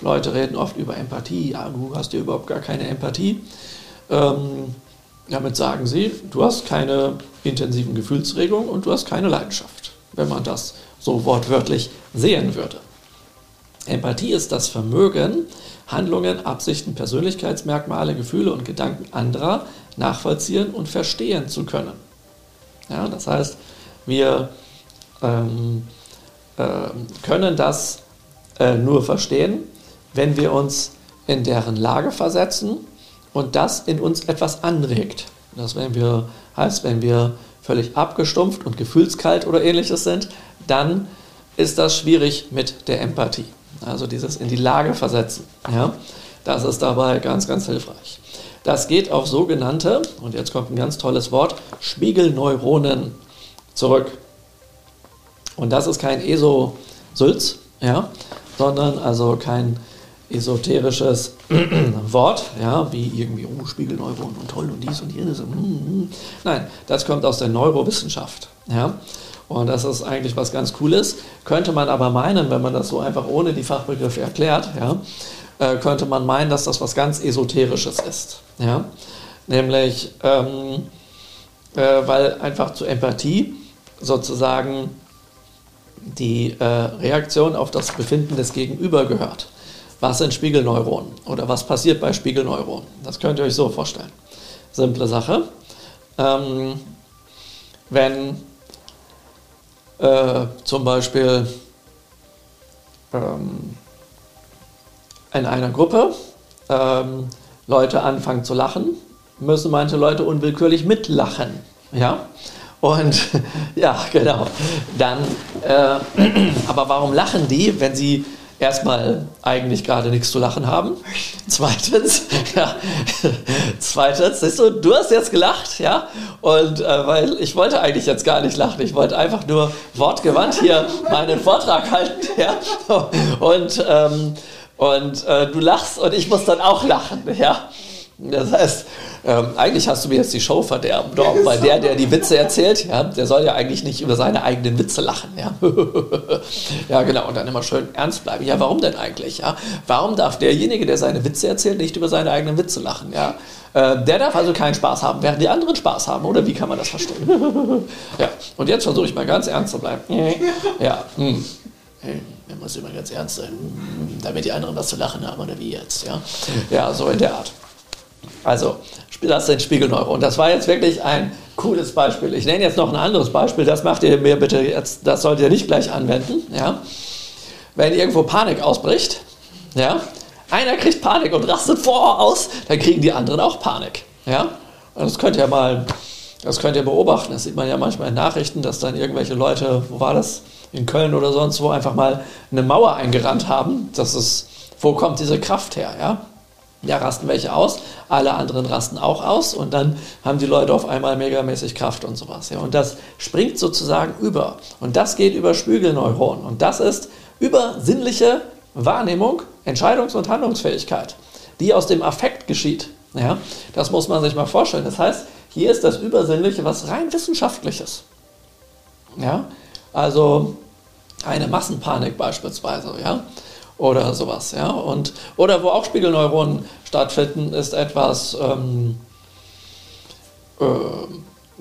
Leute reden oft über Empathie. Ja, du hast ja überhaupt gar keine Empathie. Ähm, damit sagen sie, du hast keine intensiven Gefühlsregungen und du hast keine Leidenschaft, wenn man das so wortwörtlich sehen würde. Empathie ist das Vermögen, Handlungen, Absichten, Persönlichkeitsmerkmale, Gefühle und Gedanken anderer nachvollziehen und verstehen zu können. Ja, das heißt, wir ähm, äh, können das äh, nur verstehen, wenn wir uns in deren Lage versetzen und das in uns etwas anregt. Das wenn wir, heißt, wenn wir völlig abgestumpft und gefühlskalt oder ähnliches sind, dann ist das schwierig mit der Empathie. Also dieses in die Lage versetzen. Ja? Das ist dabei ganz, ganz hilfreich. Das geht auf sogenannte, und jetzt kommt ein ganz tolles Wort, Spiegelneuronen zurück. Und das ist kein ESO-Sülz, ja, sondern also kein esoterisches Wort, ja, wie irgendwie oh, Spiegelneuronen und toll und dies und jenes. Mm, mm. Nein, das kommt aus der Neurowissenschaft. Ja. Und das ist eigentlich was ganz Cooles. Könnte man aber meinen, wenn man das so einfach ohne die Fachbegriffe erklärt, ja, äh, könnte man meinen, dass das was ganz Esoterisches ist. Ja? Nämlich, ähm, äh, weil einfach zur Empathie sozusagen die äh, Reaktion auf das Befinden des Gegenüber gehört. Was sind Spiegelneuronen oder was passiert bei Spiegelneuronen? Das könnt ihr euch so vorstellen. Simple Sache. Ähm, wenn äh, zum Beispiel ähm, in einer Gruppe ähm, Leute anfangen zu lachen, müssen manche Leute unwillkürlich mitlachen. Ja? Und ja, genau. Dann, äh, aber warum lachen die, wenn sie erstmal eigentlich gerade nichts zu lachen haben. Zweitens, ja, zweitens, siehst du, du hast jetzt gelacht, ja, und äh, weil ich wollte eigentlich jetzt gar nicht lachen, ich wollte einfach nur wortgewandt hier meinen Vortrag halten, ja, und, ähm, und äh, du lachst und ich muss dann auch lachen, ja. Das heißt, ähm, eigentlich hast du mir jetzt die Show verderben, doch, weil der, der die Witze erzählt, ja, der soll ja eigentlich nicht über seine eigenen Witze lachen. Ja, ja genau, und dann immer schön ernst bleiben. Ja, warum denn eigentlich? Ja? Warum darf derjenige, der seine Witze erzählt, nicht über seine eigenen Witze lachen? Ja? Äh, der darf also keinen Spaß haben, während die anderen Spaß haben, oder wie kann man das verstehen? ja, und jetzt versuche ich mal ganz ernst zu bleiben. Ja, hm. Hey, man muss immer ganz ernst sein, hm, damit die anderen was zu lachen haben, oder wie jetzt? Ja, ja so in der Art. Also, das sind Spiegelneuronen. Das war jetzt wirklich ein cooles Beispiel. Ich nenne jetzt noch ein anderes Beispiel. Das macht ihr mir bitte jetzt, das solltet ihr nicht gleich anwenden. Ja? Wenn irgendwo Panik ausbricht, ja, einer kriegt Panik und rastet vor aus, dann kriegen die anderen auch Panik. Ja? Und das könnt ihr mal, das könnt ihr beobachten. Das sieht man ja manchmal in Nachrichten, dass dann irgendwelche Leute, wo war das? In Köln oder sonst wo einfach mal eine Mauer eingerannt haben. Das ist, wo kommt diese Kraft her? Ja? Ja, rasten welche aus, alle anderen rasten auch aus und dann haben die Leute auf einmal megamäßig Kraft und sowas. Ja. Und das springt sozusagen über. Und das geht über Spiegelneuronen. Und das ist übersinnliche Wahrnehmung, Entscheidungs- und Handlungsfähigkeit, die aus dem Affekt geschieht. Ja. Das muss man sich mal vorstellen. Das heißt, hier ist das Übersinnliche was rein Wissenschaftliches. Ja. Also eine Massenpanik beispielsweise. Ja oder sowas. Ja? Und, oder wo auch Spiegelneuronen stattfinden, ist etwas, ähm, äh,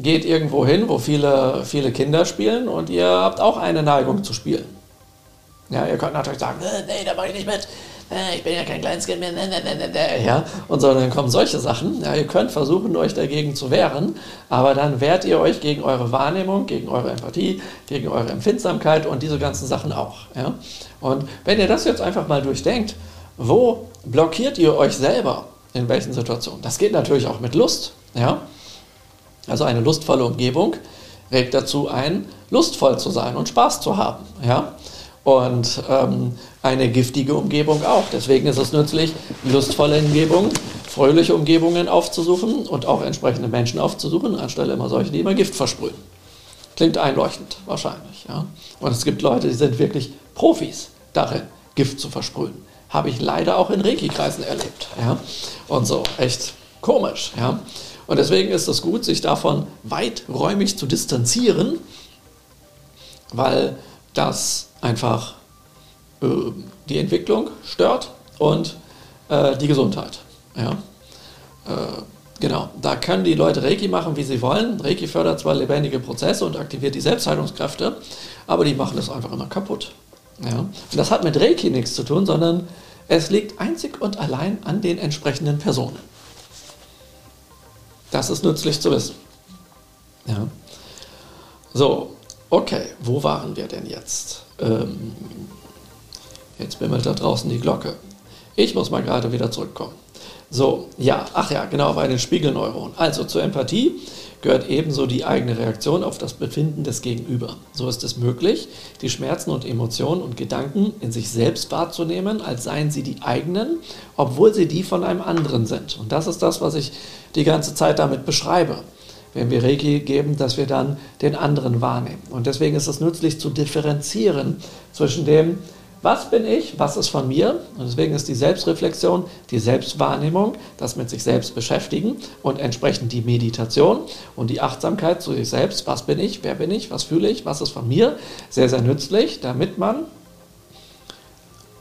geht irgendwo hin, wo viele, viele Kinder spielen und ihr habt auch eine Neigung zu spielen. Ja, ihr könnt natürlich sagen, äh, nee, da mache ich nicht mit. Äh, ich bin ja kein kleines Kind mehr, ne, ne, ne, ja, und so, dann kommen solche Sachen. Ja, ihr könnt versuchen, euch dagegen zu wehren, aber dann wehrt ihr euch gegen eure Wahrnehmung, gegen eure Empathie, gegen eure Empfindsamkeit und diese ganzen Sachen auch. Ja. Und wenn ihr das jetzt einfach mal durchdenkt, wo blockiert ihr euch selber? In welchen Situationen? Das geht natürlich auch mit Lust. Ja? Also eine lustvolle Umgebung regt dazu ein, lustvoll zu sein und Spaß zu haben. Ja? Und ähm, eine giftige Umgebung auch. Deswegen ist es nützlich, lustvolle Umgebungen, fröhliche Umgebungen aufzusuchen und auch entsprechende Menschen aufzusuchen, anstelle immer solche, die immer Gift versprühen. Klingt einleuchtend, wahrscheinlich. Ja? Und es gibt Leute, die sind wirklich Profis darin, Gift zu versprühen. Habe ich leider auch in Reiki-Kreisen erlebt. Ja? Und so, echt komisch. Ja? Und deswegen ist es gut, sich davon weiträumig zu distanzieren, weil das einfach äh, die Entwicklung stört und äh, die Gesundheit. Ja? Äh, genau, da können die Leute Reiki machen, wie sie wollen. Reiki fördert zwar lebendige Prozesse und aktiviert die Selbstheilungskräfte, aber die machen es einfach immer kaputt. Ja? Und das hat mit Reiki nichts zu tun, sondern es liegt einzig und allein an den entsprechenden Personen. Das ist nützlich zu wissen. Ja. So, okay, wo waren wir denn jetzt? Ähm, jetzt bimmelt da draußen die Glocke. Ich muss mal gerade wieder zurückkommen. So, ja, ach ja, genau, bei den Spiegelneuronen. Also zur Empathie gehört ebenso die eigene Reaktion auf das Befinden des Gegenüber. So ist es möglich, die Schmerzen und Emotionen und Gedanken in sich selbst wahrzunehmen, als seien sie die eigenen, obwohl sie die von einem anderen sind. Und das ist das, was ich die ganze Zeit damit beschreibe. Wenn wir Reiki geben, dass wir dann den anderen wahrnehmen. Und deswegen ist es nützlich zu differenzieren zwischen dem, was bin ich, was ist von mir. Und deswegen ist die Selbstreflexion, die Selbstwahrnehmung, das mit sich selbst beschäftigen und entsprechend die Meditation und die Achtsamkeit zu sich selbst, was bin ich, wer bin ich, was fühle ich, was ist von mir, sehr, sehr nützlich, damit man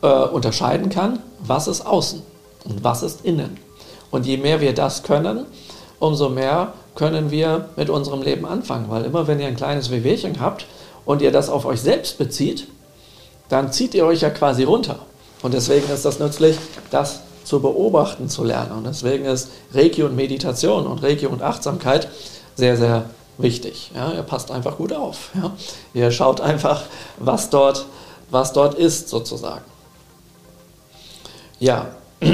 äh, unterscheiden kann, was ist außen und was ist innen. Und je mehr wir das können, umso mehr können wir mit unserem Leben anfangen. Weil immer wenn ihr ein kleines Wehwehchen habt und ihr das auf euch selbst bezieht, dann zieht ihr euch ja quasi runter. Und deswegen ist das nützlich, das zu beobachten zu lernen. Und deswegen ist Reiki und Meditation und Reiki und Achtsamkeit sehr, sehr wichtig. Ja, ihr passt einfach gut auf. Ja. Ihr schaut einfach, was dort, was dort ist, sozusagen. Ja,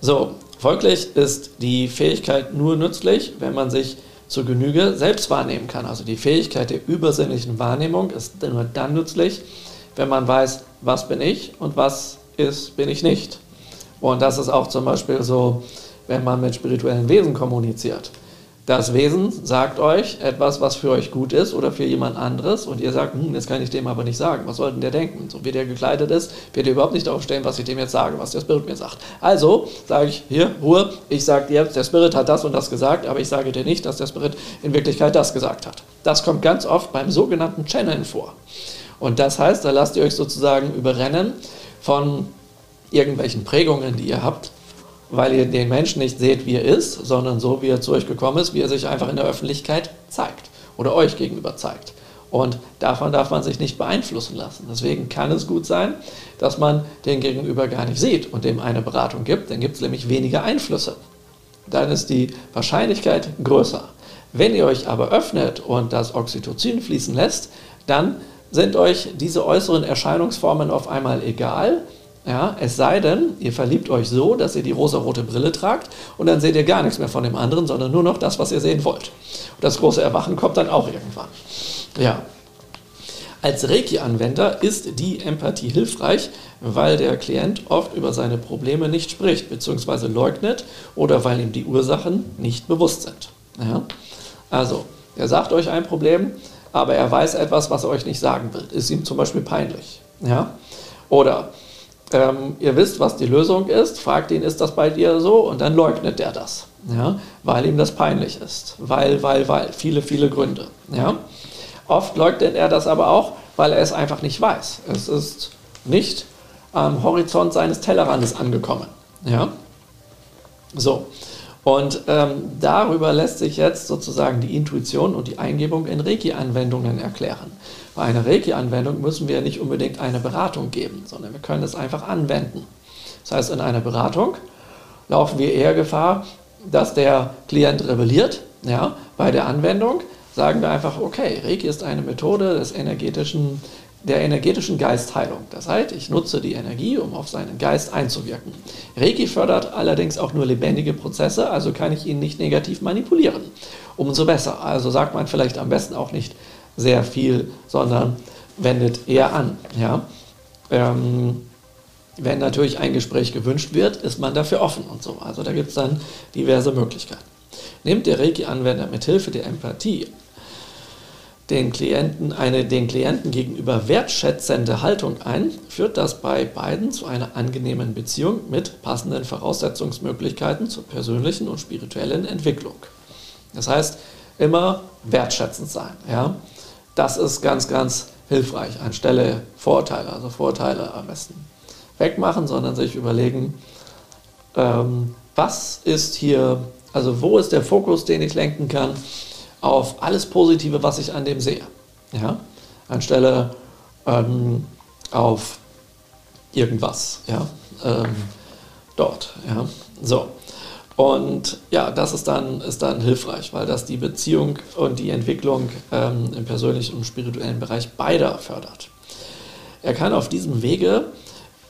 so, folglich ist die Fähigkeit nur nützlich, wenn man sich zur Genüge selbst wahrnehmen kann. Also die Fähigkeit der übersinnlichen Wahrnehmung ist nur dann nützlich, wenn man weiß, was bin ich und was ist, bin ich nicht. Und das ist auch zum Beispiel so, wenn man mit spirituellen Wesen kommuniziert. Das Wesen sagt euch etwas, was für euch gut ist oder für jemand anderes und ihr sagt, hm, das kann ich dem aber nicht sagen. Was soll denn der denken? So wie der gekleidet ist, wird er überhaupt nicht darauf stellen, was ich dem jetzt sage, was der Spirit mir sagt. Also sage ich, hier, Ruhe, ich sage dir, der Spirit hat das und das gesagt, aber ich sage dir nicht, dass der Spirit in Wirklichkeit das gesagt hat. Das kommt ganz oft beim sogenannten Channeln vor. Und das heißt, da lasst ihr euch sozusagen überrennen von irgendwelchen Prägungen, die ihr habt weil ihr den Menschen nicht seht, wie er ist, sondern so, wie er zu euch gekommen ist, wie er sich einfach in der Öffentlichkeit zeigt oder euch gegenüber zeigt. Und davon darf man sich nicht beeinflussen lassen. Deswegen kann es gut sein, dass man den Gegenüber gar nicht sieht und dem eine Beratung gibt. Dann gibt es nämlich weniger Einflüsse. Dann ist die Wahrscheinlichkeit größer. Wenn ihr euch aber öffnet und das Oxytocin fließen lässt, dann sind euch diese äußeren Erscheinungsformen auf einmal egal ja, es sei denn, ihr verliebt euch so, dass ihr die rosarote Brille tragt und dann seht ihr gar nichts mehr von dem anderen, sondern nur noch das, was ihr sehen wollt. Und das große Erwachen kommt dann auch irgendwann. Ja. Als Reiki-Anwender ist die Empathie hilfreich, weil der Klient oft über seine Probleme nicht spricht bzw. leugnet oder weil ihm die Ursachen nicht bewusst sind. Ja? Also, er sagt euch ein Problem, aber er weiß etwas, was er euch nicht sagen will. Ist ihm zum Beispiel peinlich. Ja? Oder ähm, ihr wisst, was die Lösung ist, fragt ihn, ist das bei dir so? Und dann leugnet er das, ja, weil ihm das peinlich ist. Weil, weil, weil, viele, viele Gründe. Ja. Oft leugnet er das aber auch, weil er es einfach nicht weiß. Es ist nicht am Horizont seines Tellerrandes angekommen. Ja. So. Und ähm, darüber lässt sich jetzt sozusagen die Intuition und die Eingebung in Reiki-Anwendungen erklären. Bei einer Reiki-Anwendung müssen wir nicht unbedingt eine Beratung geben, sondern wir können es einfach anwenden. Das heißt, in einer Beratung laufen wir eher Gefahr, dass der Klient rebelliert. Ja, bei der Anwendung sagen wir einfach, okay, Reiki ist eine Methode des energetischen, der energetischen Geistheilung. Das heißt, ich nutze die Energie, um auf seinen Geist einzuwirken. Reiki fördert allerdings auch nur lebendige Prozesse, also kann ich ihn nicht negativ manipulieren. Umso besser. Also sagt man vielleicht am besten auch nicht sehr viel, sondern wendet eher an. Ja? Ähm, wenn natürlich ein Gespräch gewünscht wird, ist man dafür offen und so. Also da gibt es dann diverse Möglichkeiten. Nimmt der Reiki-Anwender mit Hilfe der Empathie den Klienten eine den Klienten gegenüber wertschätzende Haltung ein, führt das bei beiden zu einer angenehmen Beziehung mit passenden Voraussetzungsmöglichkeiten zur persönlichen und spirituellen Entwicklung. Das heißt, immer wertschätzend sein. Ja? Das ist ganz, ganz hilfreich anstelle Vorurteile, also Vorurteile am besten wegmachen, sondern sich überlegen, ähm, was ist hier, also wo ist der Fokus, den ich lenken kann auf alles Positive, was ich an dem sehe. Ja? Anstelle ähm, auf irgendwas, ja, ähm, dort, ja, so. Und ja, das ist dann, ist dann hilfreich, weil das die Beziehung und die Entwicklung ähm, im persönlichen und spirituellen Bereich beider fördert. Er kann auf diesem Wege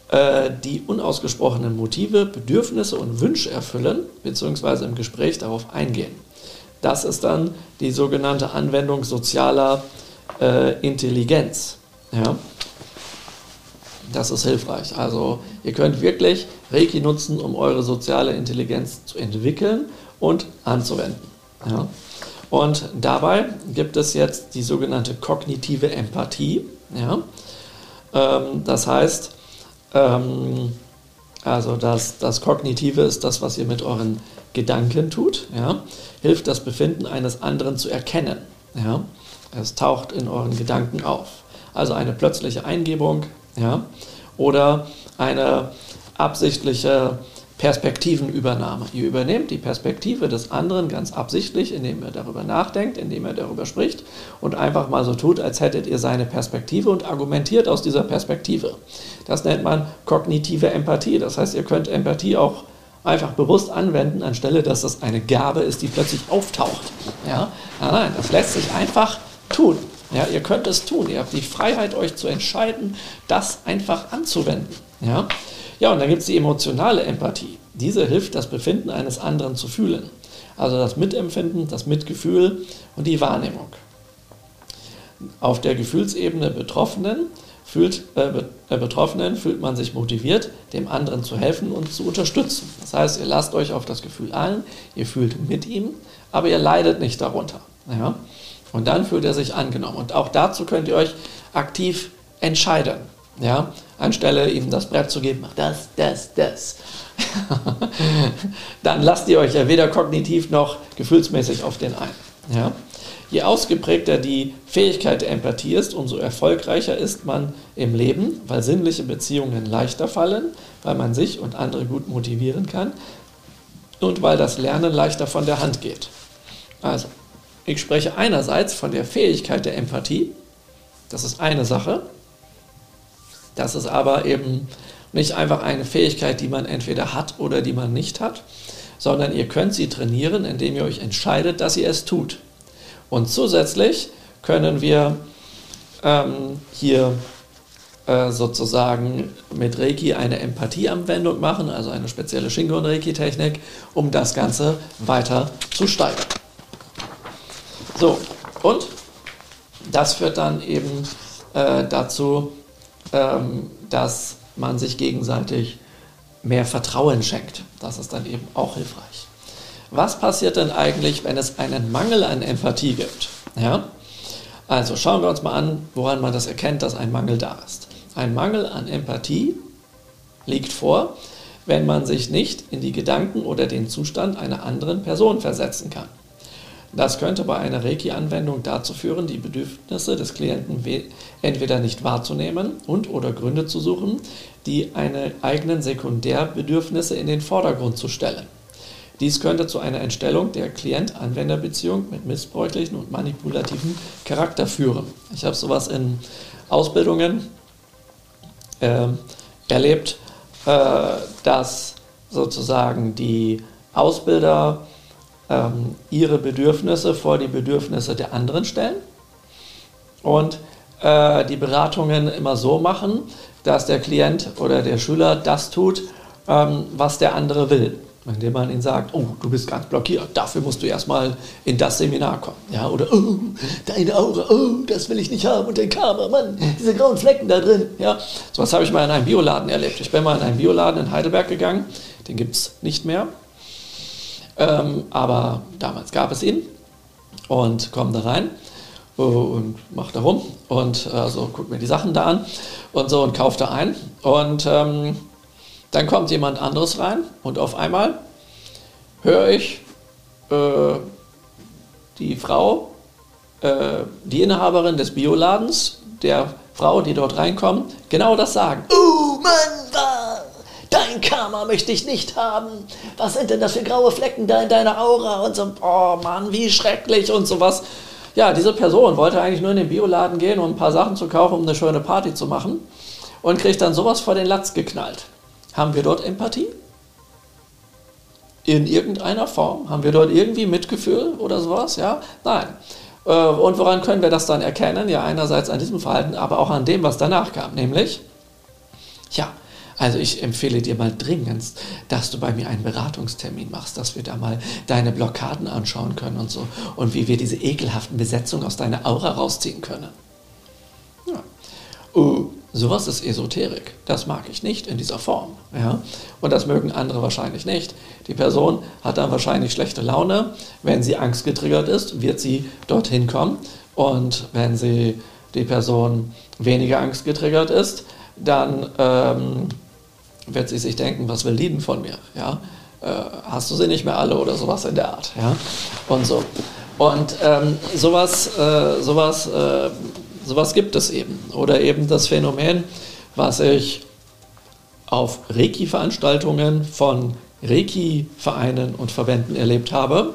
äh, die unausgesprochenen Motive, Bedürfnisse und Wünsche erfüllen, beziehungsweise im Gespräch darauf eingehen. Das ist dann die sogenannte Anwendung sozialer äh, Intelligenz. Ja? Das ist hilfreich. Also ihr könnt wirklich Reiki nutzen, um eure soziale Intelligenz zu entwickeln und anzuwenden. Ja. Und dabei gibt es jetzt die sogenannte kognitive Empathie. Ja. Ähm, das heißt, ähm, also das, das Kognitive ist das, was ihr mit euren Gedanken tut. Ja. Hilft das Befinden eines anderen zu erkennen. Ja. Es taucht in euren Gedanken auf. Also eine plötzliche Eingebung ja, oder eine absichtliche Perspektivenübernahme. Ihr übernehmt die Perspektive des anderen ganz absichtlich, indem er darüber nachdenkt, indem er darüber spricht und einfach mal so tut, als hättet ihr seine Perspektive und argumentiert aus dieser Perspektive. Das nennt man kognitive Empathie. Das heißt, ihr könnt Empathie auch einfach bewusst anwenden, anstelle dass das eine Gabe ist, die plötzlich auftaucht. Ja? Nein, nein, das lässt sich einfach tun. Ja, ihr könnt es tun. Ihr habt die Freiheit, euch zu entscheiden, das einfach anzuwenden. Ja, ja und dann gibt es die emotionale Empathie. Diese hilft, das Befinden eines anderen zu fühlen. Also das Mitempfinden, das Mitgefühl und die Wahrnehmung. Auf der Gefühlsebene Betroffenen fühlt, äh, äh, Betroffenen fühlt man sich motiviert, dem anderen zu helfen und zu unterstützen. Das heißt, ihr lasst euch auf das Gefühl ein, ihr fühlt mit ihm, aber ihr leidet nicht darunter. Ja? Und dann fühlt er sich angenommen. Und auch dazu könnt ihr euch aktiv entscheiden. Ja? Anstelle ihm das Brett zu geben, mach das, das, das. dann lasst ihr euch ja weder kognitiv noch gefühlsmäßig auf den ein. Ja? Je ausgeprägter die Fähigkeit der Empathie ist, umso erfolgreicher ist man im Leben, weil sinnliche Beziehungen leichter fallen, weil man sich und andere gut motivieren kann und weil das Lernen leichter von der Hand geht. Also, ich spreche einerseits von der Fähigkeit der Empathie, das ist eine Sache, das ist aber eben nicht einfach eine Fähigkeit, die man entweder hat oder die man nicht hat, sondern ihr könnt sie trainieren, indem ihr euch entscheidet, dass ihr es tut. Und zusätzlich können wir ähm, hier äh, sozusagen mit Reiki eine Empathieanwendung machen, also eine spezielle Shingon-Reiki-Technik, um das Ganze weiter zu steigern. So, und das führt dann eben äh, dazu, ähm, dass man sich gegenseitig mehr Vertrauen schenkt. Das ist dann eben auch hilfreich. Was passiert denn eigentlich, wenn es einen Mangel an Empathie gibt? Ja? Also schauen wir uns mal an, woran man das erkennt, dass ein Mangel da ist. Ein Mangel an Empathie liegt vor, wenn man sich nicht in die Gedanken oder den Zustand einer anderen Person versetzen kann. Das könnte bei einer Reiki-Anwendung dazu führen, die Bedürfnisse des Klienten entweder nicht wahrzunehmen und oder Gründe zu suchen, die eine eigenen Sekundärbedürfnisse in den Vordergrund zu stellen. Dies könnte zu einer Entstellung der Klient-Anwender-Beziehung mit missbräuchlichen und manipulativen Charakter führen. Ich habe sowas in Ausbildungen äh, erlebt, äh, dass sozusagen die Ausbilder ähm, ihre Bedürfnisse vor die Bedürfnisse der anderen stellen und äh, die Beratungen immer so machen, dass der Klient oder der Schüler das tut, ähm, was der andere will indem man ihnen sagt, oh, du bist ganz blockiert, dafür musst du erstmal in das Seminar kommen. Ja, oder, oh, deine Aura, oh, das will ich nicht haben und dein Karma, Mann, diese grauen Flecken da drin. Ja, so was habe ich mal in einem Bioladen erlebt. Ich bin mal in einen Bioladen in Heidelberg gegangen, den gibt es nicht mehr, ähm, aber damals gab es ihn und komme da rein und mache da rum und also guck mir die Sachen da an und so und kaufe da ein und ähm, dann kommt jemand anderes rein und auf einmal höre ich äh, die Frau, äh, die Inhaberin des Bioladens, der Frau, die dort reinkommt, genau das sagen. Oh Mann, dein Karma möchte ich nicht haben. Was sind denn das für graue Flecken da in deiner Aura? Und so, oh Mann, wie schrecklich und sowas. Ja, diese Person wollte eigentlich nur in den Bioladen gehen, um ein paar Sachen zu kaufen, um eine schöne Party zu machen und kriegt dann sowas vor den Latz geknallt. Haben wir dort Empathie? In irgendeiner Form? Haben wir dort irgendwie Mitgefühl oder sowas? Ja? Nein. Äh, und woran können wir das dann erkennen? Ja, einerseits an diesem Verhalten, aber auch an dem, was danach kam. Nämlich, ja, also ich empfehle dir mal dringendst, dass du bei mir einen Beratungstermin machst, dass wir da mal deine Blockaden anschauen können und so und wie wir diese ekelhaften Besetzungen aus deiner Aura rausziehen können. Ja. Uh, Sowas ist Esoterik. Das mag ich nicht in dieser Form. Ja? Und das mögen andere wahrscheinlich nicht. Die Person hat dann wahrscheinlich schlechte Laune. Wenn sie angstgetriggert ist, wird sie dorthin kommen. Und wenn sie die Person weniger angstgetriggert ist, dann ähm, wird sie sich denken, was will die von mir? Ja? Äh, hast du sie nicht mehr alle oder sowas in der Art? Ja? Und so. Und ähm, sowas, äh, sowas äh, Sowas gibt es eben. Oder eben das Phänomen, was ich auf Reiki-Veranstaltungen von Reiki-Vereinen und Verbänden erlebt habe,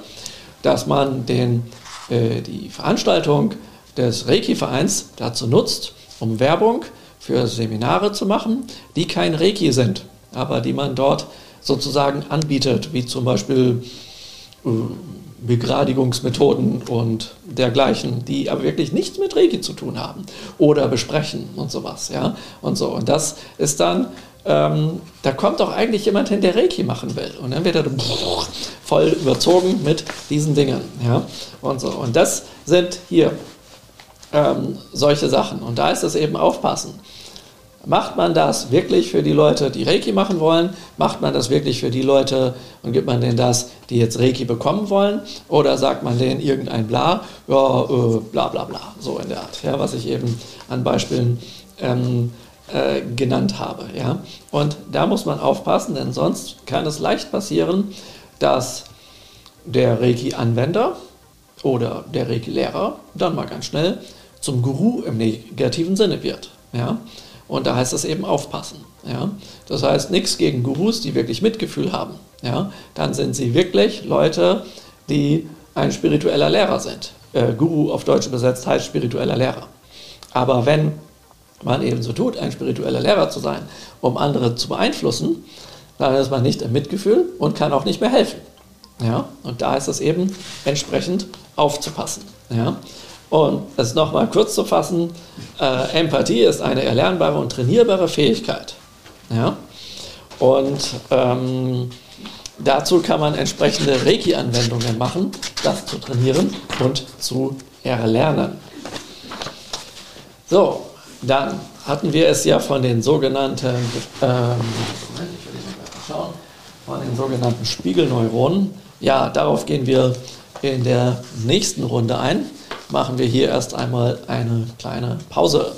dass man den, äh, die Veranstaltung des Reiki-Vereins dazu nutzt, um Werbung für Seminare zu machen, die kein Reiki sind, aber die man dort sozusagen anbietet, wie zum Beispiel äh, Begradigungsmethoden und dergleichen, die aber wirklich nichts mit Reiki zu tun haben oder besprechen und sowas, ja, und so. Und das ist dann, ähm, da kommt doch eigentlich jemand hin, der Reiki machen will. Und dann wird er voll überzogen mit diesen Dingen, ja, und so. Und das sind hier ähm, solche Sachen. Und da ist es eben aufpassen. Macht man das wirklich für die Leute, die Reiki machen wollen? Macht man das wirklich für die Leute und gibt man denen das, die jetzt Reiki bekommen wollen? Oder sagt man denen irgendein Bla, ja, äh, bla bla bla, so in der Art, ja, was ich eben an Beispielen ähm, äh, genannt habe. Ja? Und da muss man aufpassen, denn sonst kann es leicht passieren, dass der Reiki-Anwender oder der Reiki-Lehrer dann mal ganz schnell zum Guru im negativen Sinne wird. Ja? Und da heißt es eben aufpassen. Ja? Das heißt, nichts gegen Gurus, die wirklich Mitgefühl haben. Ja? Dann sind sie wirklich Leute, die ein spiritueller Lehrer sind. Äh, Guru auf Deutsch übersetzt heißt spiritueller Lehrer. Aber wenn man eben so tut, ein spiritueller Lehrer zu sein, um andere zu beeinflussen, dann ist man nicht im Mitgefühl und kann auch nicht mehr helfen. Ja? Und da ist es eben entsprechend aufzupassen. Ja? Und es nochmal kurz zu fassen, äh, Empathie ist eine erlernbare und trainierbare Fähigkeit. Ja? Und ähm, dazu kann man entsprechende Reiki-Anwendungen machen, das zu trainieren und zu erlernen. So, dann hatten wir es ja von den sogenannten, ähm, von den sogenannten Spiegelneuronen. Ja, darauf gehen wir in der nächsten Runde ein machen wir hier erst einmal eine kleine Pause.